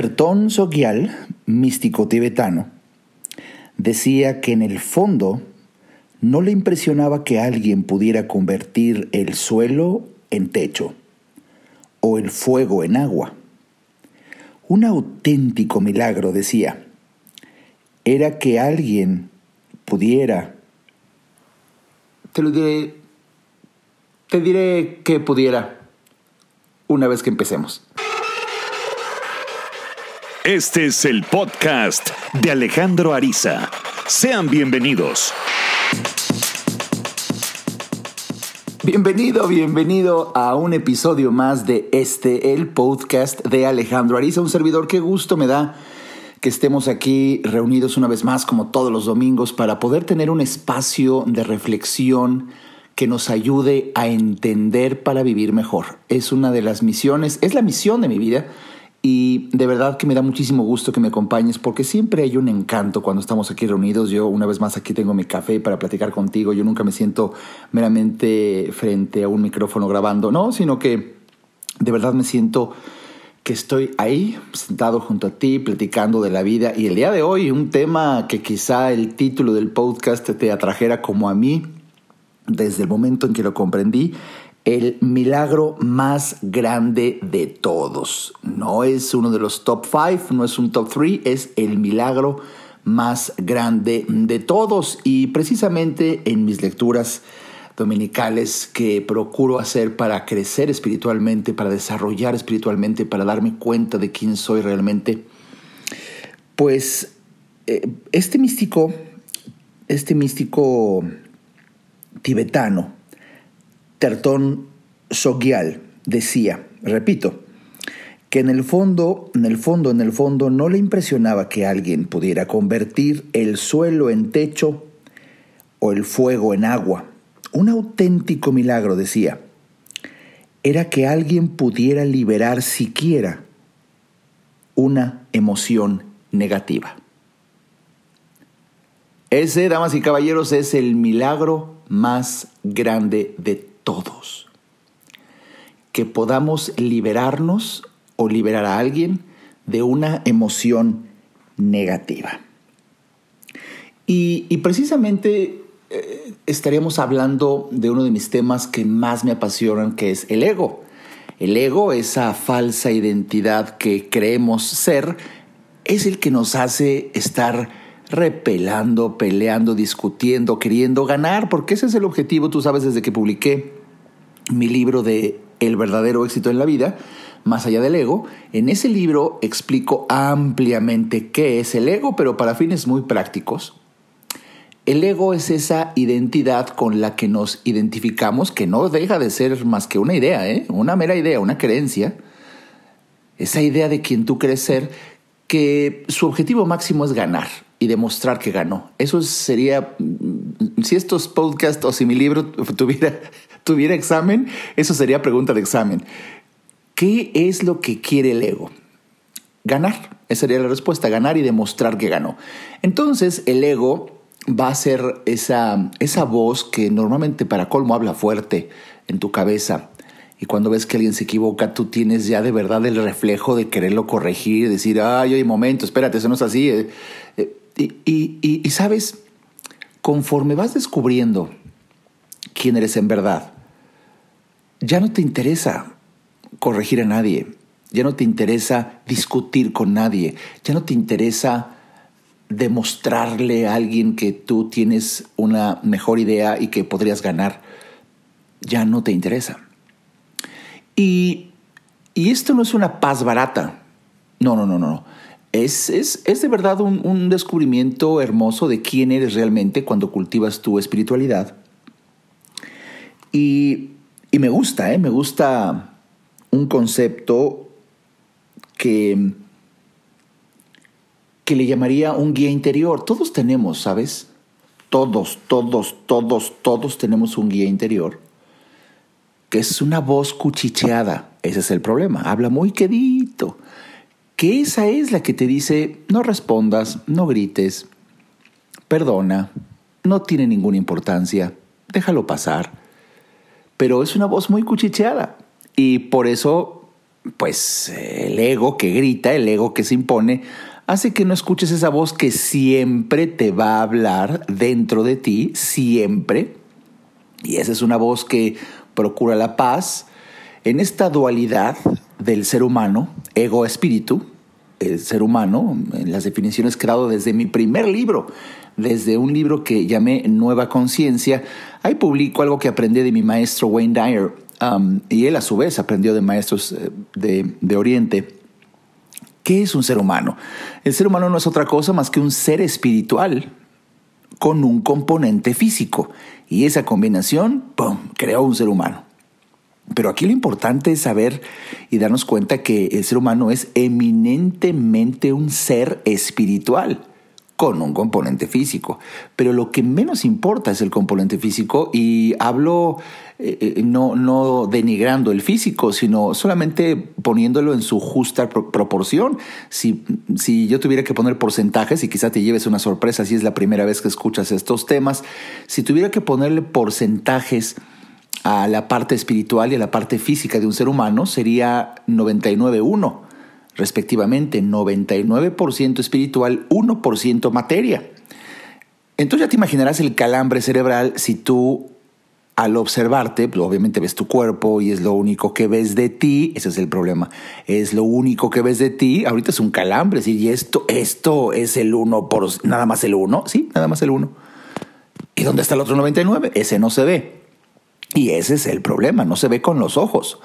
Tertón Sogyal, místico tibetano, decía que en el fondo no le impresionaba que alguien pudiera convertir el suelo en techo o el fuego en agua. Un auténtico milagro, decía, era que alguien pudiera... Te lo diré... Te diré que pudiera una vez que empecemos. Este es el podcast de Alejandro Ariza. Sean bienvenidos. Bienvenido, bienvenido a un episodio más de este, el podcast de Alejandro Ariza, un servidor. Qué gusto me da que estemos aquí reunidos una vez más, como todos los domingos, para poder tener un espacio de reflexión que nos ayude a entender para vivir mejor. Es una de las misiones, es la misión de mi vida y de verdad que me da muchísimo gusto que me acompañes porque siempre hay un encanto cuando estamos aquí reunidos. Yo una vez más aquí tengo mi café para platicar contigo. Yo nunca me siento meramente frente a un micrófono grabando, no, sino que de verdad me siento que estoy ahí sentado junto a ti platicando de la vida y el día de hoy un tema que quizá el título del podcast te atrajera como a mí desde el momento en que lo comprendí el milagro más grande de todos. No es uno de los top five, no es un top three, es el milagro más grande de todos. Y precisamente en mis lecturas dominicales que procuro hacer para crecer espiritualmente, para desarrollar espiritualmente, para darme cuenta de quién soy realmente, pues eh, este místico, este místico tibetano, Tertón Sogyal decía, repito, que en el fondo, en el fondo, en el fondo no le impresionaba que alguien pudiera convertir el suelo en techo o el fuego en agua. Un auténtico milagro, decía, era que alguien pudiera liberar siquiera una emoción negativa. Ese, damas y caballeros, es el milagro más grande de todos. Que podamos liberarnos o liberar a alguien de una emoción negativa. Y, precisamente eh, estaríamos hablando de uno de mis temas que más me apasionan, que es el ego. El ego, esa falsa identidad que creemos ser, es el que nos hace estar repelando, peleando, discutiendo, queriendo ganar, porque ese es el objetivo, tú sabes, desde que publiqué mi libro de El verdadero éxito en la vida, más allá del ego. En ese libro explico ampliamente qué es el ego, pero para fines muy prácticos. El ego es esa identidad con la que nos identificamos, que no deja de ser más que una idea, ¿eh? una mera idea, una creencia. Esa idea de quien tú crees ser, que su objetivo máximo es ganar y demostrar que ganó. Eso sería, mm, si estos podcasts o si mi libro tuviera tuviera examen, eso sería pregunta de examen. ¿Qué es lo que quiere el ego? Ganar. Esa sería la respuesta, ganar y demostrar que ganó. Entonces el ego va a ser esa, esa voz que normalmente para colmo habla fuerte en tu cabeza. Y cuando ves que alguien se equivoca, tú tienes ya de verdad el reflejo de quererlo corregir, decir, ay, oye, momento, espérate, eso no es así. Eh, eh, y, y sabes, conforme vas descubriendo quién eres en verdad, ya no te interesa corregir a nadie, ya no te interesa discutir con nadie, ya no te interesa demostrarle a alguien que tú tienes una mejor idea y que podrías ganar, ya no te interesa. Y, esto no es una paz barata, no, no, no, no. Es, es, es de verdad un, un descubrimiento hermoso de quién eres realmente cuando cultivas tu espiritualidad. Y y me gusta, ¿eh? me gusta un concepto que, que le llamaría un guía interior. Todos tenemos, ¿sabes? Todos, todos, todos, todos tenemos un guía interior que es una voz cuchicheada. Ese es el problema. Habla muy quedito. Que esa es la que te dice, no respondas, no grites, perdona, no tiene ninguna importancia, déjalo pasar pero es una voz muy cuchicheada y por eso pues el ego que grita, el ego que se impone, hace que no escuches esa voz que siempre te va a hablar dentro de ti, siempre. Y esa es una voz que procura la paz en esta dualidad del ser humano, ego-espíritu, el ser humano, en las definiciones dado desde mi primer libro, desde un libro que llamé Nueva Conciencia. Ahí publico algo que aprendí de mi maestro Wayne Dyer, um, y él a su vez aprendió de maestros eh, de, de Oriente. ¿Qué es un ser humano? El ser humano no es otra cosa más que un ser espiritual con un componente físico. Y esa combinación, ¡pum!, creó un ser humano. Pero aquí lo importante es saber y darnos cuenta que el ser humano es eminentemente un ser espiritual con un componente físico. Pero lo que menos importa es el componente físico y hablo eh, eh, no, no denigrando el físico, sino solamente poniéndolo en su justa proporción. Si, si yo tuviera que poner porcentajes, y quizá te lleves una sorpresa si es la primera vez que escuchas estos temas, si tuviera que ponerle porcentajes a la parte espiritual y a la parte física de un ser humano, sería 99-1 respectivamente 99% espiritual, 1% materia. Entonces ya te imaginarás el calambre cerebral si tú al observarte, pues, obviamente ves tu cuerpo y es lo único que ves de ti, ese es el problema, es lo único que ves de ti, ahorita es un calambre, ¿sí? y esto, esto es el 1 por nada más el 1, sí, nada más el 1. ¿Y dónde está el otro 99? Ese no se ve. Y ese es el problema, no se ve con los ojos.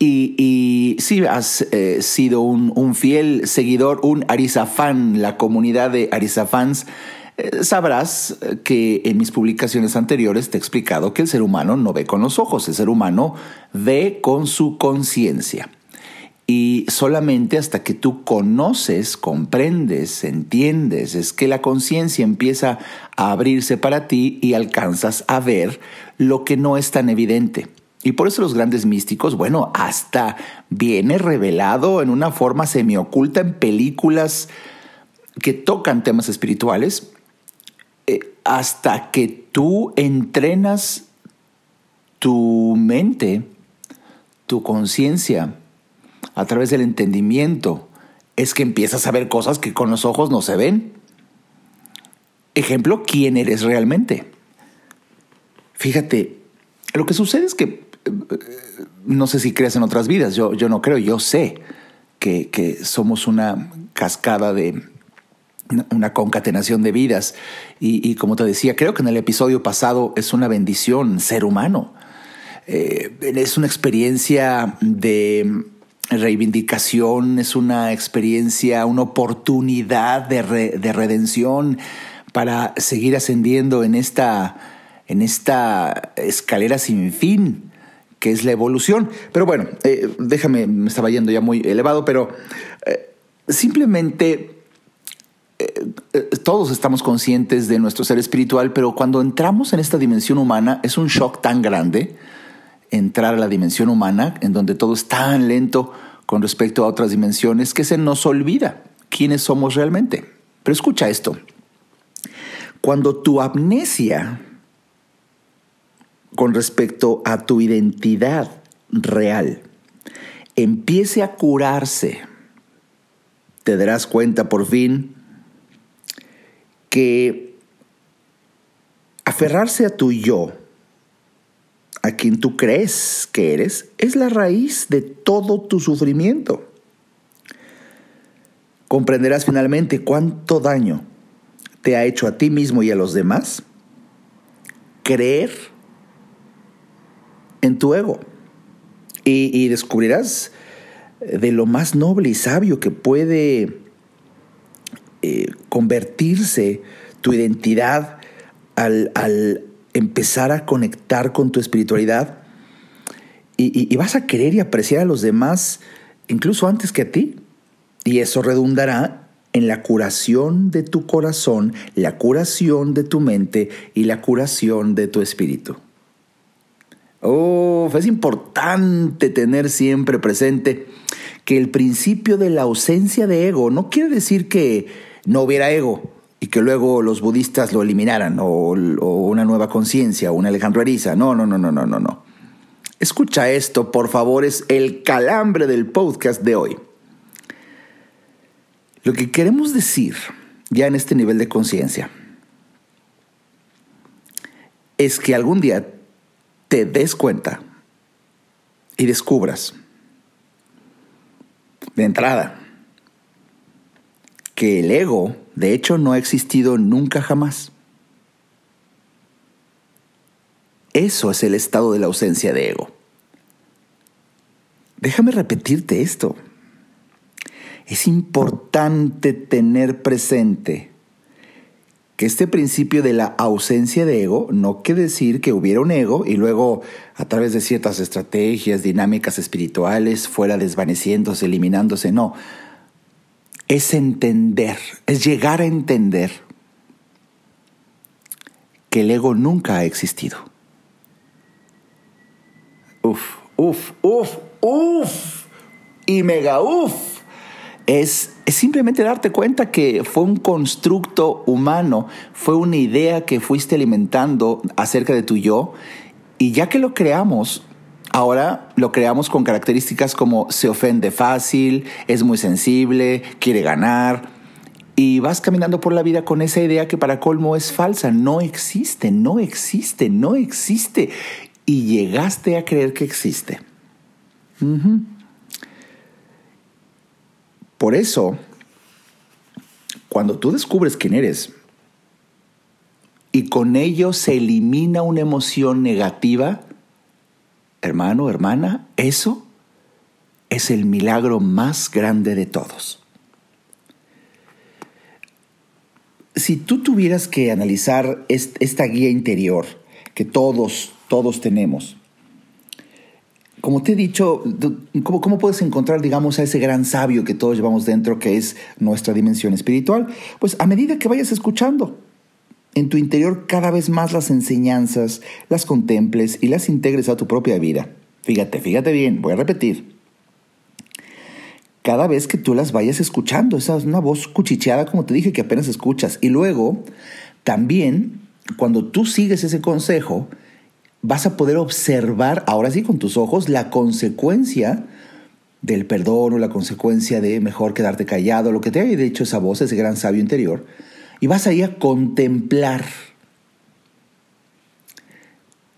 Y, si has eh, sido un, fiel seguidor, un Arizafán, la comunidad de Arizafans, eh, sabrás que en mis publicaciones anteriores te he explicado que el ser humano no ve con los ojos, el ser humano ve con su conciencia. Y solamente hasta que tú conoces, comprendes, entiendes, es que la conciencia empieza a abrirse para ti y alcanzas a ver lo que no es tan evidente. Y por eso los grandes místicos, bueno, hasta viene revelado en una forma semioculta en películas que tocan temas espirituales, eh, hasta que tú entrenas tu mente, tu conciencia, a través del entendimiento, es que empiezas a ver cosas que con los ojos no se ven. Ejemplo, ¿quién eres realmente? Fíjate, lo que sucede es que no sé si crees en otras vidas, yo, yo no creo, yo sé que, que somos una cascada de, una concatenación de vidas. Y, como te decía, creo que en el episodio pasado es una bendición ser humano. Eh, es una experiencia de reivindicación, es una experiencia, una oportunidad de, de redención para seguir ascendiendo en esta, en esta escalera sin fin que es la evolución. Pero bueno, eh, déjame, me estaba yendo ya muy elevado, pero eh, simplemente eh, todos estamos conscientes de nuestro ser espiritual, pero cuando entramos en esta dimensión humana es un shock tan grande entrar a la dimensión humana, en donde todo es tan lento con respecto a otras dimensiones, que se nos olvida quiénes somos realmente. Pero escucha esto. Cuando tu amnesia con respecto a tu identidad real empiece a curarse, te darás cuenta por fin que aferrarse a tu yo, a quien tú crees que eres, es la raíz de todo tu sufrimiento. Comprenderás finalmente cuánto daño te ha hecho a ti mismo y a los demás creer en tu ego. Y, descubrirás de lo más noble y sabio que puede eh, convertirse tu identidad al, empezar a conectar con tu espiritualidad y, vas a querer y apreciar a los demás incluso antes que a ti. Y eso redundará en la curación de tu corazón, la curación de tu mente y la curación de tu espíritu. Oh, es importante tener siempre presente que el principio de la ausencia de ego no quiere decir que no hubiera ego y que luego los budistas lo eliminaran o, una nueva conciencia o un Alejandro Ariza. No, no, no, no, no, no, no. Escucha esto, por favor, es el calambre del podcast de hoy. Lo que queremos decir ya en este nivel de conciencia es que algún día te des cuenta y descubras de entrada que el ego de hecho no ha existido nunca jamás. Eso es el estado de la ausencia de ego. Déjame repetirte esto. Es importante tener presente que este principio de la ausencia de ego no quiere decir que hubiera un ego y luego a través de ciertas estrategias, dinámicas espirituales, fuera desvaneciéndose, eliminándose. No, es entender, es llegar a entender que el ego nunca ha existido. Uf, uf, uf, uf y mega uf. Es, es, simplemente darte cuenta que fue un constructo humano, fue una idea que fuiste alimentando acerca de tu yo, y ya que lo creamos, ahora lo creamos con características como se ofende fácil, es muy sensible, quiere ganar, y vas caminando por la vida con esa idea que para colmo es falsa, no existe, no existe, no existe, y llegaste a creer que existe. Por eso, cuando tú descubres quién eres y con ello se elimina una emoción negativa, hermano, hermana, eso es el milagro más grande de todos. Si tú tuvieras que analizar esta guía interior que todos, todos tenemos, como te he dicho, ¿cómo, ¿cómo, puedes encontrar, digamos, a ese gran sabio que todos llevamos dentro, que es nuestra dimensión espiritual? Pues a medida que vayas escuchando en tu interior cada vez más las enseñanzas, las contemples y las integres a tu propia vida. Fíjate, fíjate bien, voy a repetir. Cada vez que tú las vayas escuchando, esa es una voz cuchicheada, como te dije, que apenas escuchas. Y luego, también, cuando tú sigues ese consejo, vas a poder observar, ahora sí con tus ojos, la consecuencia del perdón o la consecuencia de mejor quedarte callado, lo que te haya dicho esa voz, ese gran sabio interior, y vas a ir a contemplar.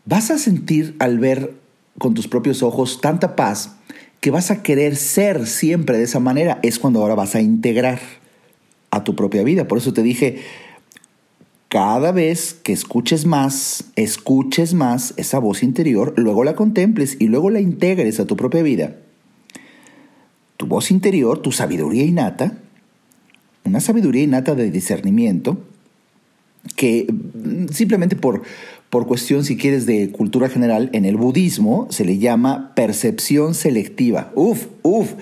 Vas a sentir al ver con tus propios ojos tanta paz que vas a querer ser siempre de esa manera. Es cuando ahora vas a integrar a tu propia vida. Por eso te dije, cada vez que escuches más, escuches más esa voz interior, luego la contemples y luego la integres a tu propia vida. Tu voz interior, tu sabiduría innata, una sabiduría innata de discernimiento, que mm, simplemente por, por cuestión, si quieres, de cultura general, en el budismo se le llama percepción selectiva. Uf, uf,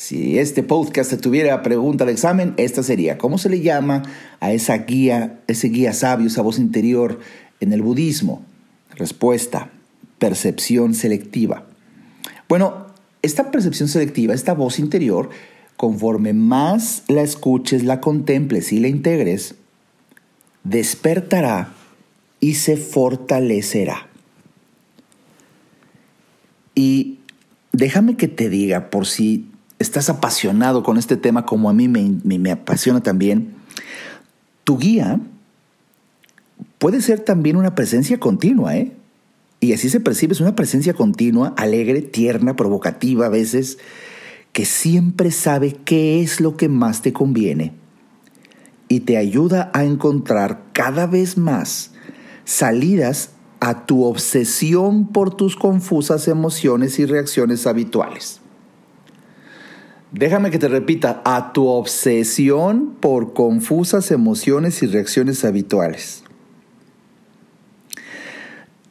si este podcast tuviera pregunta de examen, esta sería, ¿cómo se le llama a esa guía, ese guía sabio, esa voz interior en el budismo? Respuesta, percepción selectiva. Bueno, esta percepción selectiva, esta voz interior, conforme más la escuches, la contemples y la integres, despertará y se fortalecerá. Y déjame que te diga, por si estás apasionado con este tema como a mí me, apasiona también, tu guía puede ser también una presencia continua, ¿eh? Y así se percibe, es una presencia continua, alegre, tierna, provocativa a veces, que siempre sabe qué es lo que más te conviene y te ayuda a encontrar cada vez más salidas a tu obsesión por tus confusas emociones y reacciones habituales. Déjame que te repita, a tu obsesión por confusas emociones y reacciones habituales.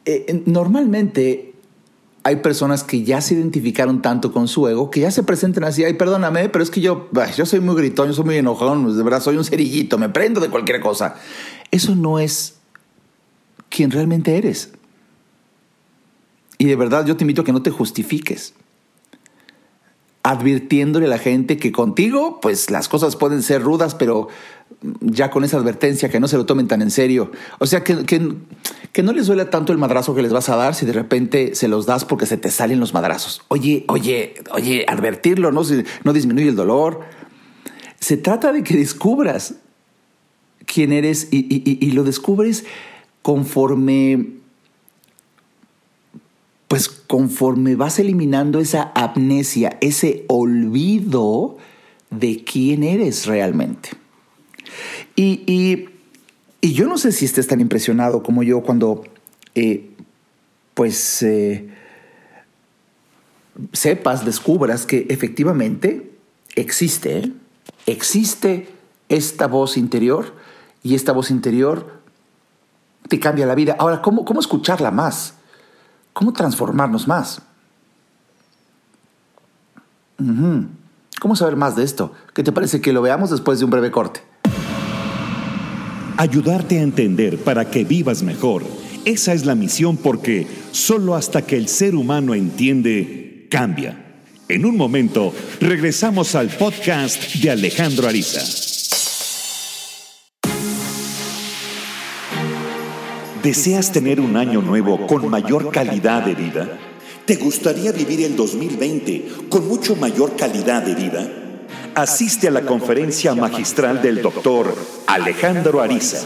Eh, normalmente hay personas que ya se identificaron tanto con su ego que ya se presentan así, ay, perdóname, pero es que yo, yo soy muy gritón, yo soy muy enojado, de verdad soy un cerillito, me prendo de cualquier cosa. Eso no es quien realmente eres. Y de verdad yo te invito a que no te justifiques advirtiéndole a la gente que contigo, pues las cosas pueden ser rudas, pero ya con esa advertencia, que no se lo tomen tan en serio. O sea, que, que, no les duela tanto el madrazo que les vas a dar si de repente se los das porque se te salen los madrazos. Oye, oye, oye, advertirlo, no, no disminuye el dolor. Se trata de que descubras quién eres y, lo descubres conforme pues conforme vas eliminando esa amnesia, ese olvido de quién eres realmente. Y, yo no sé si estés tan impresionado como yo cuando, eh, pues, eh, sepas, descubras que efectivamente existe, existe esta voz interior y esta voz interior te cambia la vida. Ahora, ¿cómo, cómo escucharla más? ¿Cómo transformarnos más? ¿Cómo saber más de esto? ¿Qué te parece que lo veamos después de un breve corte? Ayudarte a entender para que vivas mejor. Esa es la misión porque solo hasta que el ser humano entiende, cambia. En un momento, regresamos al podcast de Alejandro Ariza. ¿Deseas tener un año nuevo con mayor calidad de vida? ¿Te gustaría vivir el 2020 con mucho mayor calidad de vida? Asiste a la conferencia magistral del doctor Alejandro Ariza,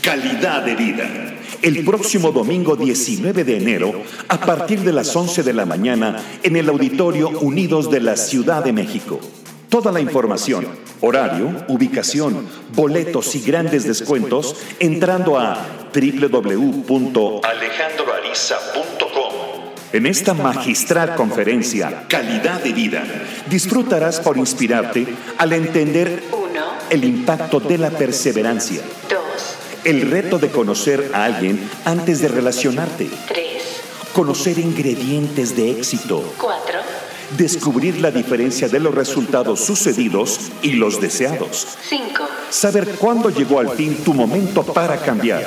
Calidad de Vida, el próximo domingo 19 de enero a partir de las 11 de la mañana en el Auditorio Unidos de la Ciudad de México. Toda la información, horario, ubicación, boletos y grandes descuentos entrando a www.alejandroariza.com. En esta magistral conferencia, Calidad de Vida, disfrutarás por inspirarte al entender el impacto de la perseverancia. El reto de conocer a alguien antes de relacionarte. Conocer ingredientes de éxito. Descubrir la diferencia de los resultados sucedidos y los deseados. Saber cuándo llegó al fin tu momento para cambiar.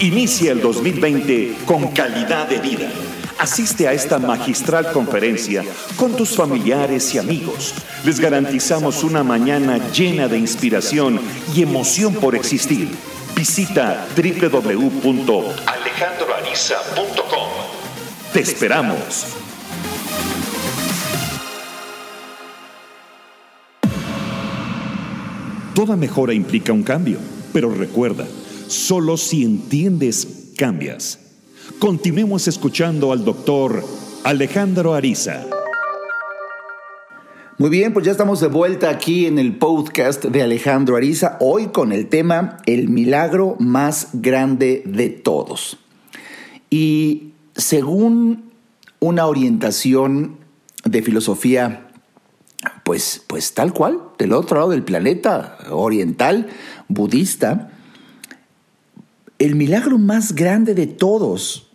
Inicia el 2020 con calidad de vida. Asiste a esta magistral conferencia con tus familiares y amigos. Les garantizamos una mañana llena de inspiración y emoción por existir. Visita www.alejandroariza.com. Te esperamos. Toda mejora implica un cambio, pero recuerda, Solo si entiendes, cambias. Continuemos escuchando al doctor Alejandro Ariza. Muy bien, pues ya estamos de vuelta aquí en el podcast de Alejandro Ariza, hoy con el tema El milagro más grande de todos. Y según una orientación de filosofía, pues, pues tal cual, del otro lado del planeta, oriental, budista, el milagro más grande de todos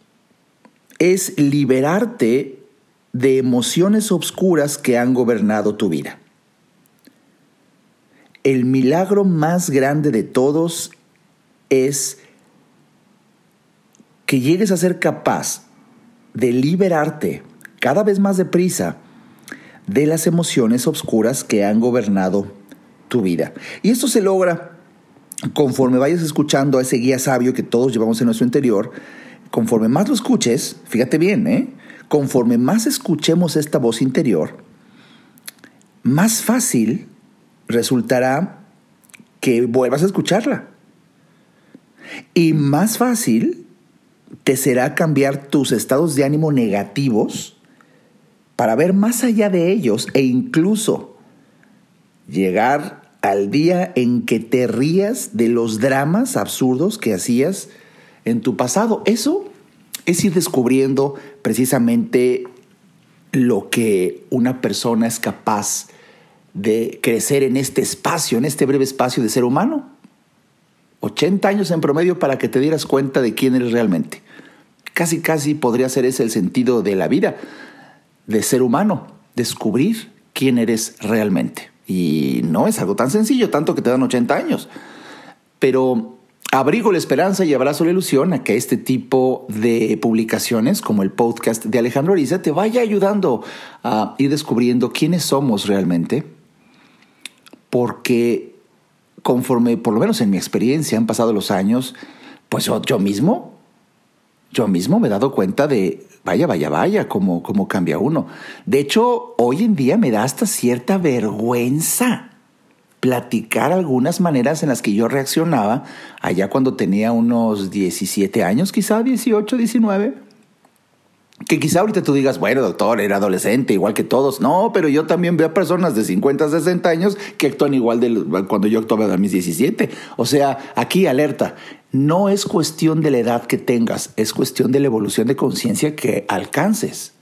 es liberarte de emociones obscuras que han gobernado tu vida. El milagro más grande de todos es que llegues a ser capaz de liberarte cada vez más deprisa de las emociones obscuras que han gobernado tu vida. Y esto se logra conforme vayas escuchando a ese guía sabio que todos llevamos en nuestro interior, conforme más lo escuches, fíjate bien, ¿eh? conforme más escuchemos esta voz interior, más fácil resultará que vuelvas a escucharla. Y más fácil te será cambiar tus estados de ánimo negativos para ver más allá de ellos e incluso llegar al día en que te rías de los dramas absurdos que hacías en tu pasado. Eso es ir descubriendo precisamente lo que una persona es capaz de crecer en este espacio, en este breve espacio de ser humano. 80 años en promedio para que te dieras cuenta de quién eres realmente. Casi, casi podría ser ese el sentido de la vida, de ser humano, descubrir quién eres realmente. Y no es algo tan sencillo, tanto que te dan 80 años. Pero abrigo la esperanza y abrazo la ilusión a que este tipo de publicaciones, como el podcast de Alejandro Ariza, te vaya ayudando a ir descubriendo quiénes somos realmente. Porque conforme, por lo menos en mi experiencia, han pasado los años, pues yo, yo mismo, yo mismo me he dado cuenta de, vaya, vaya, vaya, cómo, cómo cambia uno. De hecho, hoy en día me da hasta cierta vergüenza platicar algunas maneras en las que yo reaccionaba allá cuando tenía unos 17 años, quizá 18, 19 que quizá ahorita tú digas, bueno, doctor, era adolescente, igual que todos. No, pero yo también veo a personas de 50, 60 años que actúan igual de cuando yo actuaba a mis 17. O sea, aquí alerta. No es cuestión de la edad que tengas, es cuestión de la evolución de conciencia que alcances.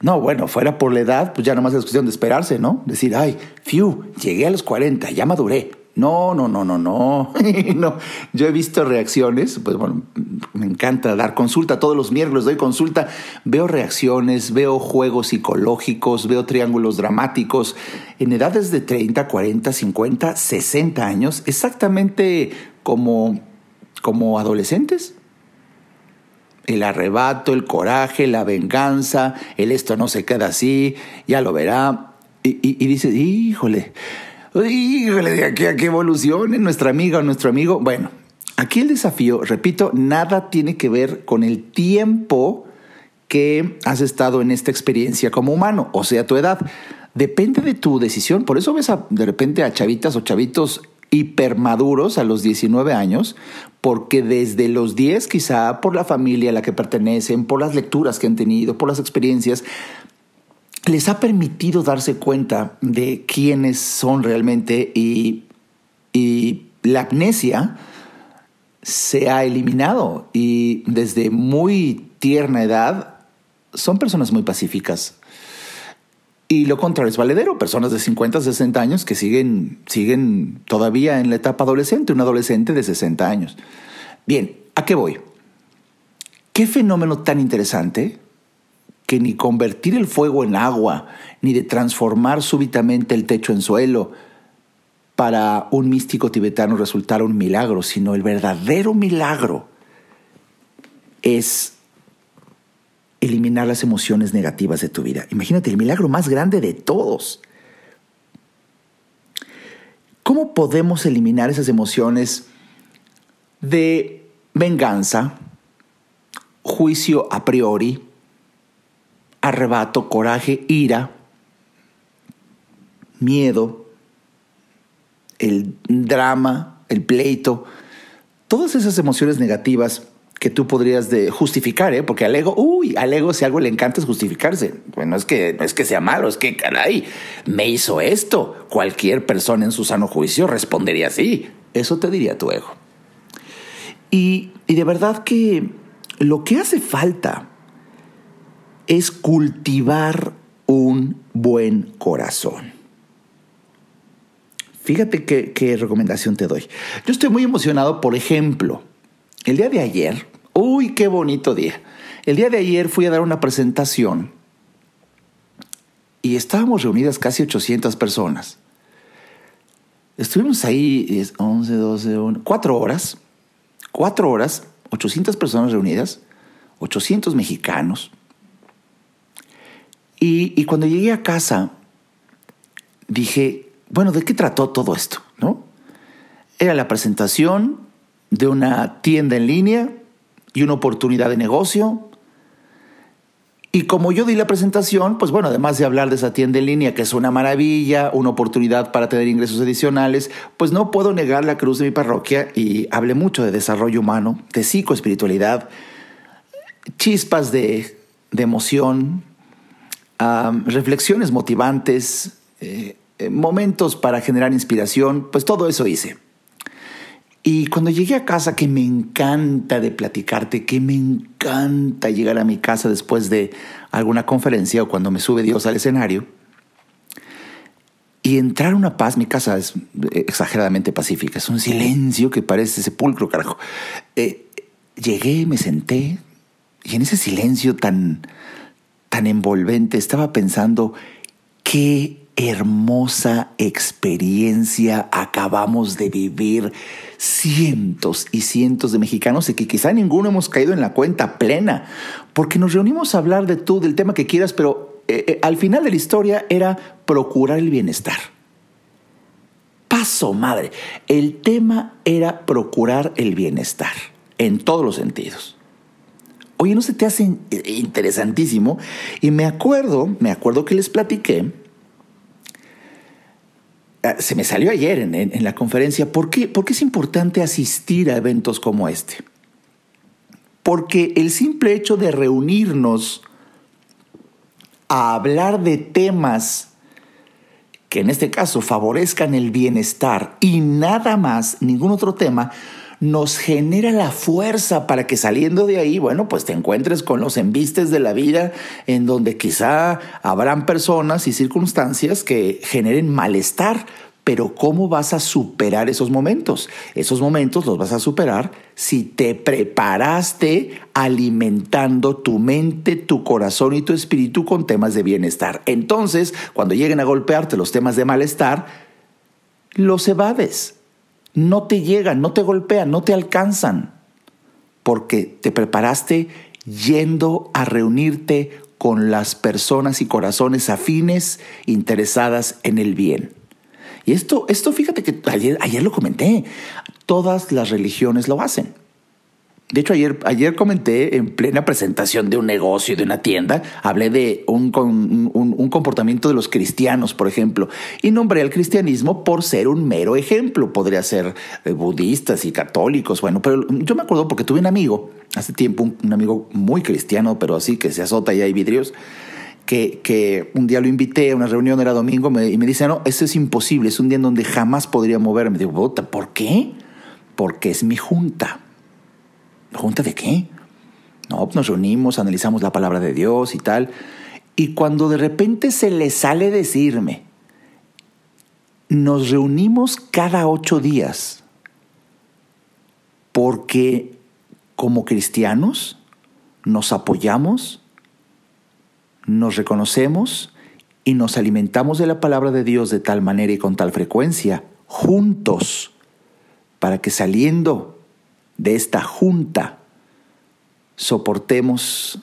No, bueno, fuera por la edad, pues ya nomás es cuestión de esperarse, ¿no? Decir, ay, fiu, llegué a los 40, ya maduré. No, no, no, no, no. no. Yo he visto reacciones, pues bueno, me encanta dar consulta, todos los miércoles doy consulta, veo reacciones, veo juegos psicológicos, veo triángulos dramáticos en edades de 30, 40, 50, 60 años, exactamente como, como adolescentes. El arrebato, el coraje, la venganza, el esto no se queda así, ya lo verá. Y, y, y híjole, Híjole, de aquí a que evolucione nuestra amiga o nuestro amigo. Bueno, aquí el desafío, repito, nada tiene que ver con el tiempo que has estado en esta experiencia como humano, o sea, tu edad. Depende de tu decisión. Por eso ves de repente a chavitas o chavitos hipermaduros a los 19 años, porque desde los 10 quizá por la familia a la que pertenecen, por las lecturas que han tenido, por las experiencias, les ha permitido darse cuenta de quiénes son realmente y, la amnesia se ha eliminado y desde muy tierna edad son personas muy pacíficas. Y lo contrario es valedero, personas de 50, 60 años que siguen, siguen todavía en la etapa adolescente, un adolescente de 60 años. Bien, ¿a qué voy? ¿Qué fenómeno tan interesante que ni convertir el fuego en agua, ni de transformar súbitamente el techo en suelo, para un místico tibetano resultara un milagro, sino el verdadero milagro es eliminar las emociones negativas de tu vida. Imagínate, el milagro más grande de todos. ¿Cómo podemos eliminar esas emociones de venganza, juicio a priori, arrebato, coraje, ira, miedo, el drama, el pleito, todas esas emociones negativas que tú podrías de justificar, ¿eh? porque al ego, uy, al ego si algo le encanta es justificarse. Bueno, es que no es que sea malo, es que caray, me hizo esto. Cualquier persona en su sano juicio respondería así. Eso te diría tu ego. Y, y de verdad que lo que hace falta es cultivar un buen corazón. Fíjate qué, recomendación te doy. Yo estoy muy emocionado, por ejemplo, el día de ayer, uy, qué bonito día. El día de ayer fui a dar una presentación y estábamos reunidas casi 800 personas. Estuvimos ahí 11, 12, 1, 4 horas, 4 horas, 800 personas reunidas, 800 mexicanos, y, cuando llegué a casa, dije, bueno, ¿de qué trató todo esto? ¿No? Era la presentación de una tienda en línea y una oportunidad de negocio. Y como yo di la presentación, pues bueno, además de hablar de esa tienda en línea, que es una maravilla, una oportunidad para tener ingresos adicionales, pues no puedo negar la cruz de mi parroquia y hablé mucho de desarrollo humano, de psicoespiritualidad, chispas de, de emoción, reflexiones motivantes, eh, eh, momentos para generar inspiración, pues todo eso hice. Y cuando llegué a casa, que me encanta de platicarte, que me encanta llegar a mi casa después de alguna conferencia o cuando me sube Dios al escenario, y entrar una paz, mi casa es exageradamente pacífica, es un silencio que parece sepulcro, carajo. Eh, llegué, me senté, y en ese silencio tan, tan envolvente, estaba pensando qué hermosa experiencia acabamos de vivir cientos y cientos de mexicanos y que quizá ninguno hemos caído en la cuenta plena, porque nos reunimos a hablar de tú, del tema que quieras, pero eh, eh, al final de la historia era procurar el bienestar. ¡Aso madre! El tema era procurar el bienestar, en todos los sentidos. Oye, ¿no se te hace interesantísimo? Y me acuerdo, me acuerdo que les platiqué, ah, se me salió ayer en, la conferencia, ¿por qué, ¿por qué es importante asistir a eventos como este? Porque el simple hecho de reunirnos a hablar de temas que en este caso favorezcan el bienestar y nada más, ningún otro tema, nos genera la fuerza para que saliendo de ahí, bueno, pues te encuentres con los embistes de la vida en donde quizá habrán personas y circunstancias que generen malestar, pero ¿cómo vas a superar esos momentos? Esos momentos los vas a superar si te preparaste alimentando tu mente, tu corazón y tu espíritu con temas de bienestar. Entonces, cuando lleguen a golpearte los temas de malestar, los evades no te llegan, no te golpean, no te alcanzan, porque te preparaste yendo a reunirte con las personas y corazones afines interesadas en el bien. Y esto, esto fíjate que ayer, ayer lo comenté, todas las religiones lo hacen. De hecho, ayer, ayer comenté en plena presentación de un negocio, de una tienda, hablé de un, un, comportamiento de los cristianos, por ejemplo, y nombré al cristianismo por ser un mero ejemplo. Podría ser eh, budistas y católicos, bueno, pero yo me acuerdo porque tuve un amigo, hace tiempo, un, amigo muy cristiano, pero así que se azota y hay vidrios, que, que, un día lo invité a una reunión, era domingo, y me dice, no, eso es imposible, es un día en donde jamás podría moverme. Digo, ¿por qué? Porque es mi junta. ¿Junta de qué? No, pues nos reunimos, analizamos la palabra de Dios y tal. Y cuando de repente se le sale decirme, nos reunimos cada ocho días porque como cristianos nos apoyamos, nos reconocemos y nos alimentamos de la palabra de Dios de tal manera y con tal frecuencia, juntos, para que saliendo de esta junta soportemos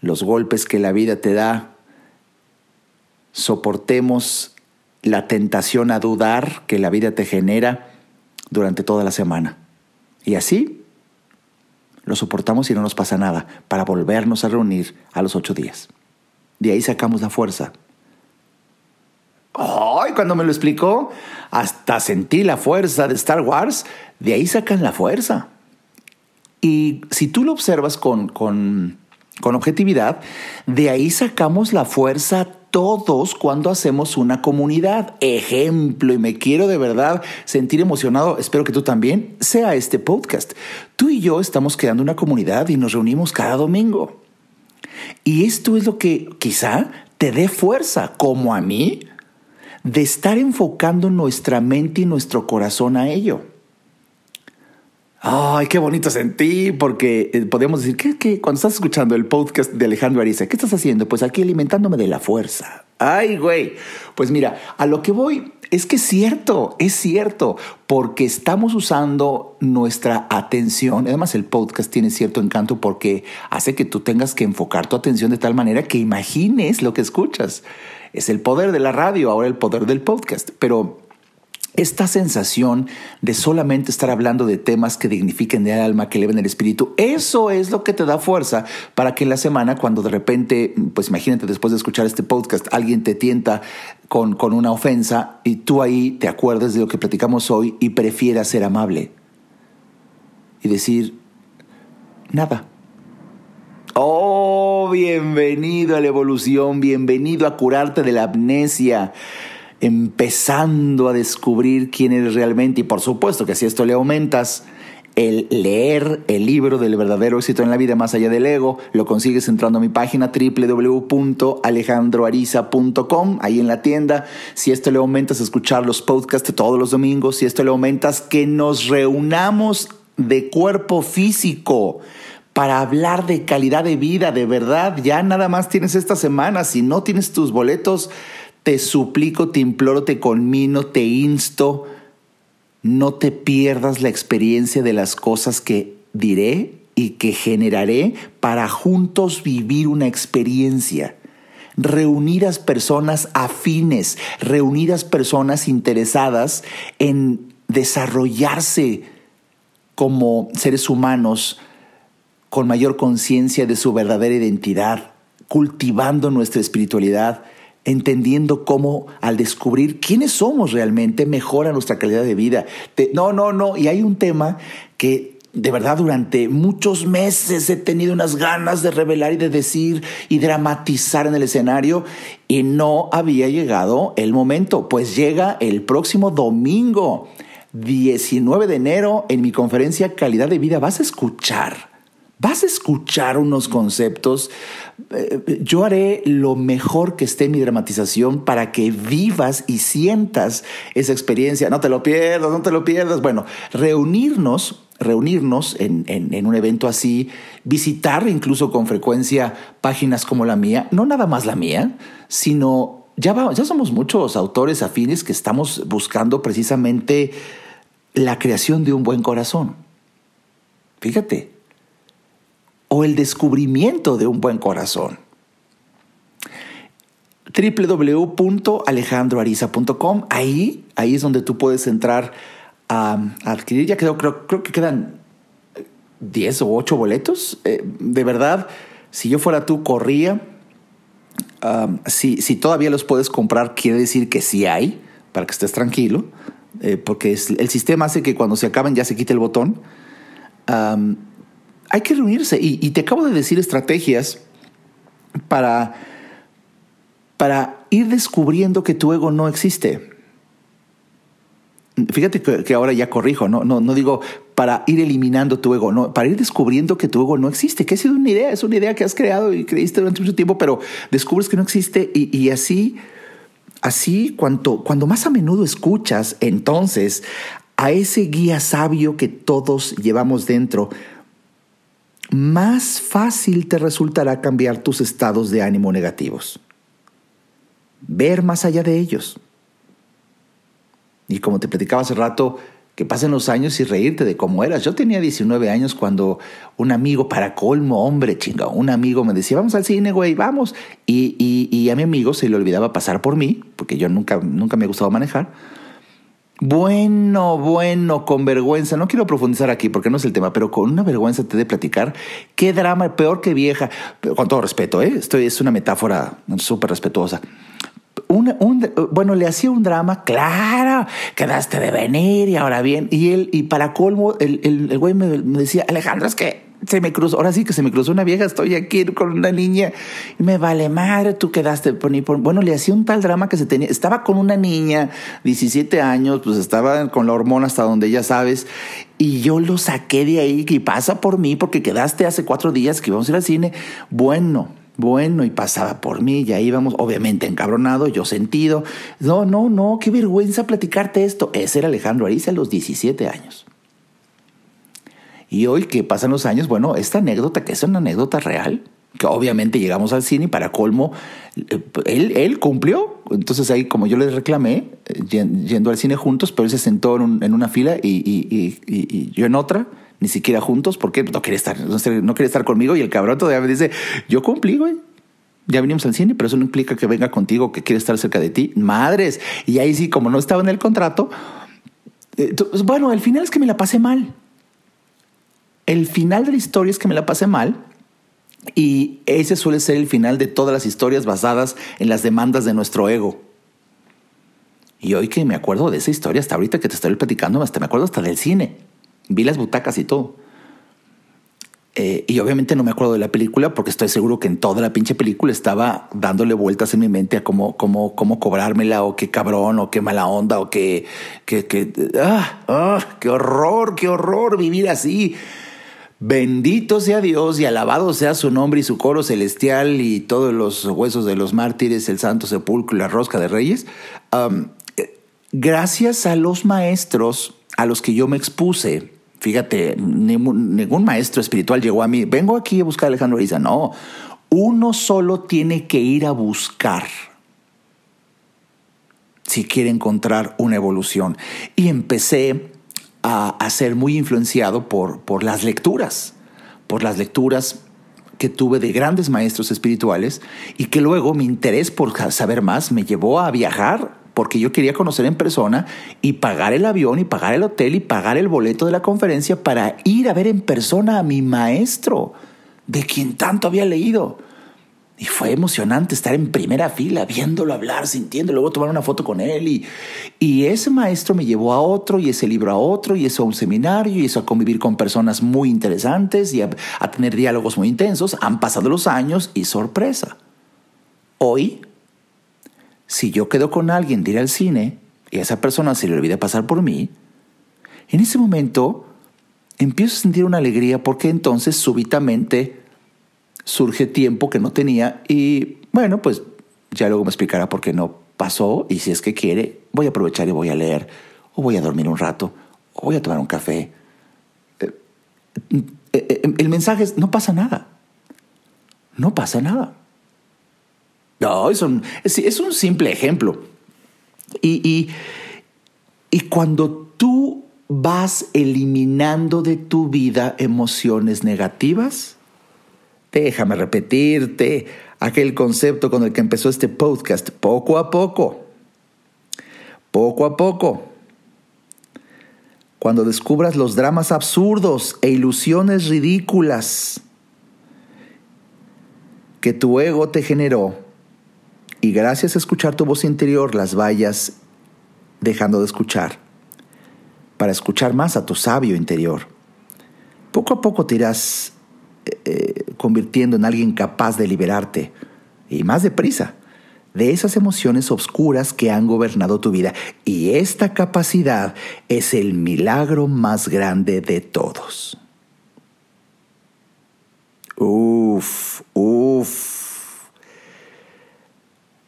los golpes que la vida te da, soportemos la tentación a dudar que la vida te genera durante toda la semana. Y así lo soportamos y no nos pasa nada para volvernos a reunir a los ocho días. De ahí sacamos la fuerza. ¡Ay! cuando me lo explicó, hasta sentí la fuerza de Star Wars. De ahí sacan la fuerza. Y si tú lo observas con, con, objetividad, de ahí sacamos la fuerza todos cuando hacemos una comunidad. Ejemplo, y me quiero de verdad sentir emocionado, espero que tú también, sea este podcast. Tú y yo estamos creando una comunidad y nos reunimos cada domingo. Y esto es lo que quizá te dé fuerza, como a mí, de estar enfocando nuestra mente y nuestro corazón a ello. Ay, qué bonito sentí, porque eh, podemos decir que, cuando estás escuchando el podcast de Alejandro Ariza, ¿qué estás haciendo? Pues aquí alimentándome de la fuerza. Ay, güey. Pues mira, a lo que voy es que es cierto, es cierto, porque estamos usando nuestra atención. Además, el podcast tiene cierto encanto porque hace que tú tengas que enfocar tu atención de tal manera que imagines lo que escuchas. Es el poder de la radio, ahora el poder del podcast. Pero esta sensación de solamente estar hablando de temas que dignifiquen el alma, que eleven el espíritu, eso es lo que te da fuerza para que en la semana, cuando de repente, pues imagínate después de escuchar este podcast, alguien te tienta con, con una ofensa y tú ahí te acuerdes de lo que platicamos hoy y prefieras ser amable y decir, nada. Oh, bienvenido a la evolución, bienvenido a curarte de la amnesia empezando a descubrir quién eres realmente y por supuesto que si esto le aumentas el leer el libro del verdadero éxito en la vida más allá del ego, lo consigues entrando a mi página www.alejandroariza.com, ahí en la tienda. Si esto le aumentas, escuchar los podcasts todos los domingos. Si esto le aumentas, que nos reunamos de cuerpo físico para hablar de calidad de vida, de verdad. Ya nada más tienes esta semana. Si no tienes tus boletos, te suplico, te imploro, te conmino, te insto, no te pierdas la experiencia de las cosas que diré y que generaré para juntos vivir una experiencia. reunidas personas afines, reunidas personas interesadas en desarrollarse como seres humanos con mayor conciencia de su verdadera identidad, cultivando nuestra espiritualidad, entendiendo cómo al descubrir quiénes somos realmente mejora nuestra calidad de vida. no, no, no. Y hay un tema que de verdad durante muchos meses he tenido unas ganas de revelar y de decir y dramatizar en el escenario y no había llegado el momento. Pues llega el próximo domingo, 19 de enero, en mi conferencia Calidad de Vida. Vas a escuchar vas a escuchar unos conceptos. Eh, yo haré lo mejor que esté en mi dramatización para que vivas y sientas esa experiencia. No te lo pierdas, no te lo pierdas. Bueno, reunirnos, reunirnos en, un evento así, visitar incluso con frecuencia páginas como la mía, no nada más la mía, sino ya, ya somos muchos autores afines que estamos buscando precisamente la creación de un buen corazón. Fíjate, o el descubrimiento de un buen corazón. www.alejandroariza.com, ahí, ahí es donde tú puedes entrar a, adquirir, ya creo, creo, creo, que quedan 10 o 8 boletos. Eh, de verdad, si yo fuera tú, corría. si, si, todavía los puedes comprar, quiere decir que sí hay, para que estés tranquilo, eh, porque el sistema hace que cuando se acaben ya se quite el botón hay que reunirse. Y, te acabo de decir estrategias para, para ir descubriendo que tu ego no existe. Fíjate que, ahora ya corrijo, ¿no? No, no digo para ir eliminando tu ego, no, para ir descubriendo que tu ego no existe, que ha sido una idea, es una idea que has creado y creíste durante mucho tiempo, pero descubres que no existe y, así, así cuanto, cuando más a menudo escuchas entonces a ese guía sabio que todos llevamos dentro, más fácil te resultará cambiar tus estados de ánimo negativos. Ver más allá de ellos. Y como te platicaba hace rato, que pasen los años y reírte de cómo eras. Yo tenía 19 años cuando un amigo, para colmo, hombre, chinga, un amigo me decía, vamos al cine, güey, vamos. Y, y, a mi amigo se le olvidaba pasar por mí, porque yo nunca, nunca me ha gustado manejar. Bueno, bueno, con vergüenza. No quiero profundizar aquí porque no es el tema, pero con una vergüenza te de platicar. Qué drama, peor que vieja. Con todo respeto, ¿eh? Esto es una metáfora súper respetuosa. un, bueno, le hacía un drama, claro, quedaste de venir y ahora bien. Y él, y para colmo, el, el, güey me, me decía, Alejandro, es que se me cruzó, ahora sí que se me cruzó una vieja, estoy aquí con una niña, y me vale madre, tú quedaste por, bueno, le hacía un tal drama que se tenía, estaba con una niña, 17 años, pues estaba con la hormona hasta donde ya sabes, y yo lo saqué de ahí, y pasa por mí, porque quedaste hace cuatro días que íbamos a ir al cine, bueno, bueno, y pasaba por mí, y ahí íbamos, obviamente encabronado, yo sentido, no, no, no, qué vergüenza platicarte esto, ese era Alejandro Ariza a los 17 años. Y hoy que pasan los años, bueno, esta anécdota, que es una anécdota real, que obviamente llegamos al cine y para colmo, eh, él, él cumplió. Entonces ahí, como yo le reclamé, eh, yendo al cine juntos, pero él se sentó en, una fila y, yo en otra, ni siquiera juntos, porque no quería estar, no quería estar conmigo y el cabrón todavía me dice, yo cumplí, güey. Ya vinimos al cine, pero eso no implica que venga contigo, que quiere estar cerca de ti. Madres. Y ahí sí, como no estaba en el contrato, eh, bueno, al final es que me la pasé mal el final de la historia es que me la pasé mal. Y ese suele ser el final de todas las historias basadas en las demandas de nuestro ego. Y hoy que me acuerdo de esa historia, hasta ahorita que te estoy platicando, hasta me acuerdo hasta del cine. Vi las butacas y todo. Eh, y obviamente no me acuerdo de la película porque estoy seguro que en toda la pinche película estaba dándole vueltas en mi mente a cómo, cómo, cómo cobrármela o qué cabrón o qué mala onda o qué, qué, ah, ah, qué horror, qué horror vivir así. Bendito sea Dios y alabado sea su nombre y su coro celestial y todos los huesos de los mártires, el santo sepulcro y la rosca de reyes. gracias a los maestros a los que yo me expuse, fíjate, ningún, maestro espiritual llegó a mí, vengo aquí a buscar a Alejandro Ariza. No, uno solo tiene que ir a buscar si quiere encontrar una evolución. Y empecé a, ser muy influenciado por, por las lecturas, por las lecturas que tuve de grandes maestros espirituales y que luego mi interés por saber más me llevó a viajar porque yo quería conocer en persona y pagar el avión y pagar el hotel y pagar el boleto de la conferencia para ir a ver en persona a mi maestro, de quien tanto había leído. Y fue emocionante estar en primera fila, viéndolo hablar, sintiéndolo, luego tomar una foto con él. Y, y ese maestro me llevó a otro, y ese libro a otro, y eso a un seminario, y eso a convivir con personas muy interesantes y a, tener diálogos muy intensos. Han pasado los años y sorpresa. Hoy, si yo quedo con alguien de ir al cine y a esa persona se le olvida pasar por mí, en ese momento empiezo a sentir una alegría porque entonces súbitamente surge tiempo que no tenía y bueno, pues ya luego me explicará por qué no pasó y si es que quiere, voy a aprovechar y voy a leer o voy a dormir un rato o voy a tomar un café. Eh, eh, eh, el mensaje es, no pasa nada. No pasa nada. No, es un, un simple ejemplo. Y, y, y cuando tú vas eliminando de tu vida emociones negativas, Déjame repetirte aquel concepto con el que empezó este podcast, poco a poco, poco a poco. Cuando descubras los dramas absurdos e ilusiones ridículas que tu ego te generó y gracias a escuchar tu voz interior las vayas dejando de escuchar para escuchar más a tu sabio interior. Poco a poco te irás eh, convirtiendo en alguien capaz de liberarte, y más deprisa, de esas emociones oscuras que han gobernado tu vida. Y esta capacidad es el milagro más grande de todos. Uf, uf.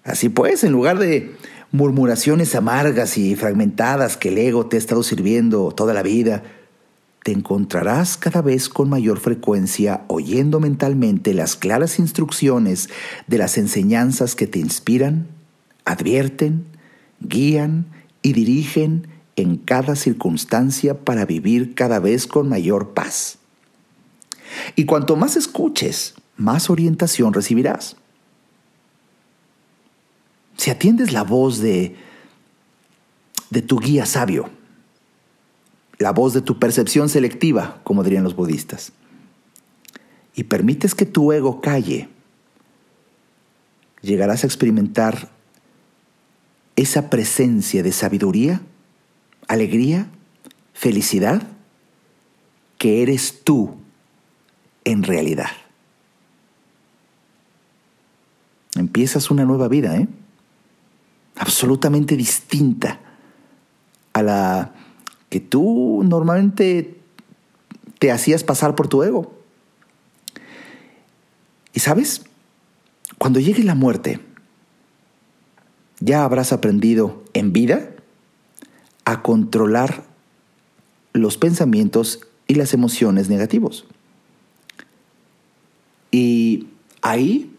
Así pues, en lugar de murmuraciones amargas y fragmentadas que el ego te ha estado sirviendo toda la vida, te encontrarás cada vez con mayor frecuencia oyendo mentalmente las claras instrucciones de las enseñanzas que te inspiran, advierten, guían y dirigen en cada circunstancia para vivir cada vez con mayor paz. Y cuanto más escuches, más orientación recibirás. Si atiendes la voz de, de tu guía sabio, la voz de tu percepción selectiva, como dirían los budistas, y permites que tu ego calle, llegarás a experimentar esa presencia de sabiduría, alegría, felicidad, que eres tú en realidad. Empiezas una nueva vida, ¿eh? Absolutamente distinta a la que tú normalmente te hacías pasar por tu ego. Y sabes, cuando llegue la muerte, ya habrás aprendido en vida a controlar los pensamientos y las emociones negativos. Y ahí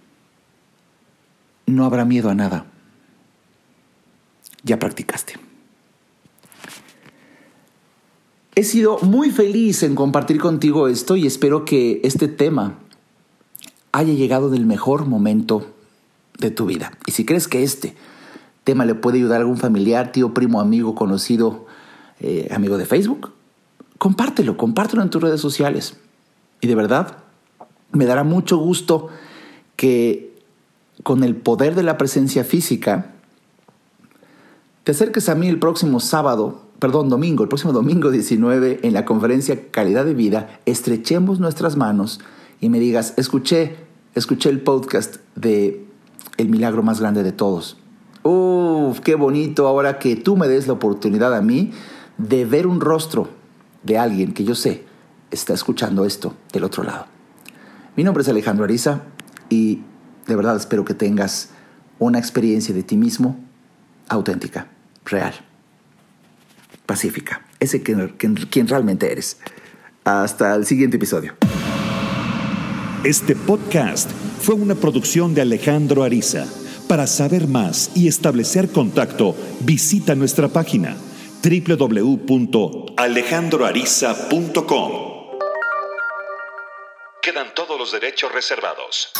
no habrá miedo a nada. Ya practicaste. He sido muy feliz en compartir contigo esto y espero que este tema haya llegado del mejor momento de tu vida. Y si crees que este tema le puede ayudar a algún familiar, tío, primo, amigo, conocido, eh, amigo de Facebook, compártelo, compártelo en tus redes sociales. Y de verdad, me dará mucho gusto que con el poder de la presencia física, te acerques a mí el próximo sábado perdón, domingo, el próximo domingo 19, en la conferencia Calidad de Vida, estrechemos nuestras manos y me digas, escuché, escuché el podcast de El Milagro Más Grande de Todos. Uf, qué bonito ahora que tú me des la oportunidad a mí de ver un rostro de alguien que yo sé está escuchando esto del otro lado. Mi nombre es Alejandro Ariza y de verdad espero que tengas una experiencia de ti mismo auténtica, real pacífica, ese quien, quien realmente eres. Hasta el siguiente episodio. Este podcast fue una producción de Alejandro Ariza. Para saber más y establecer contacto, visita nuestra página www.alejandroariza.com. Quedan todos los derechos reservados.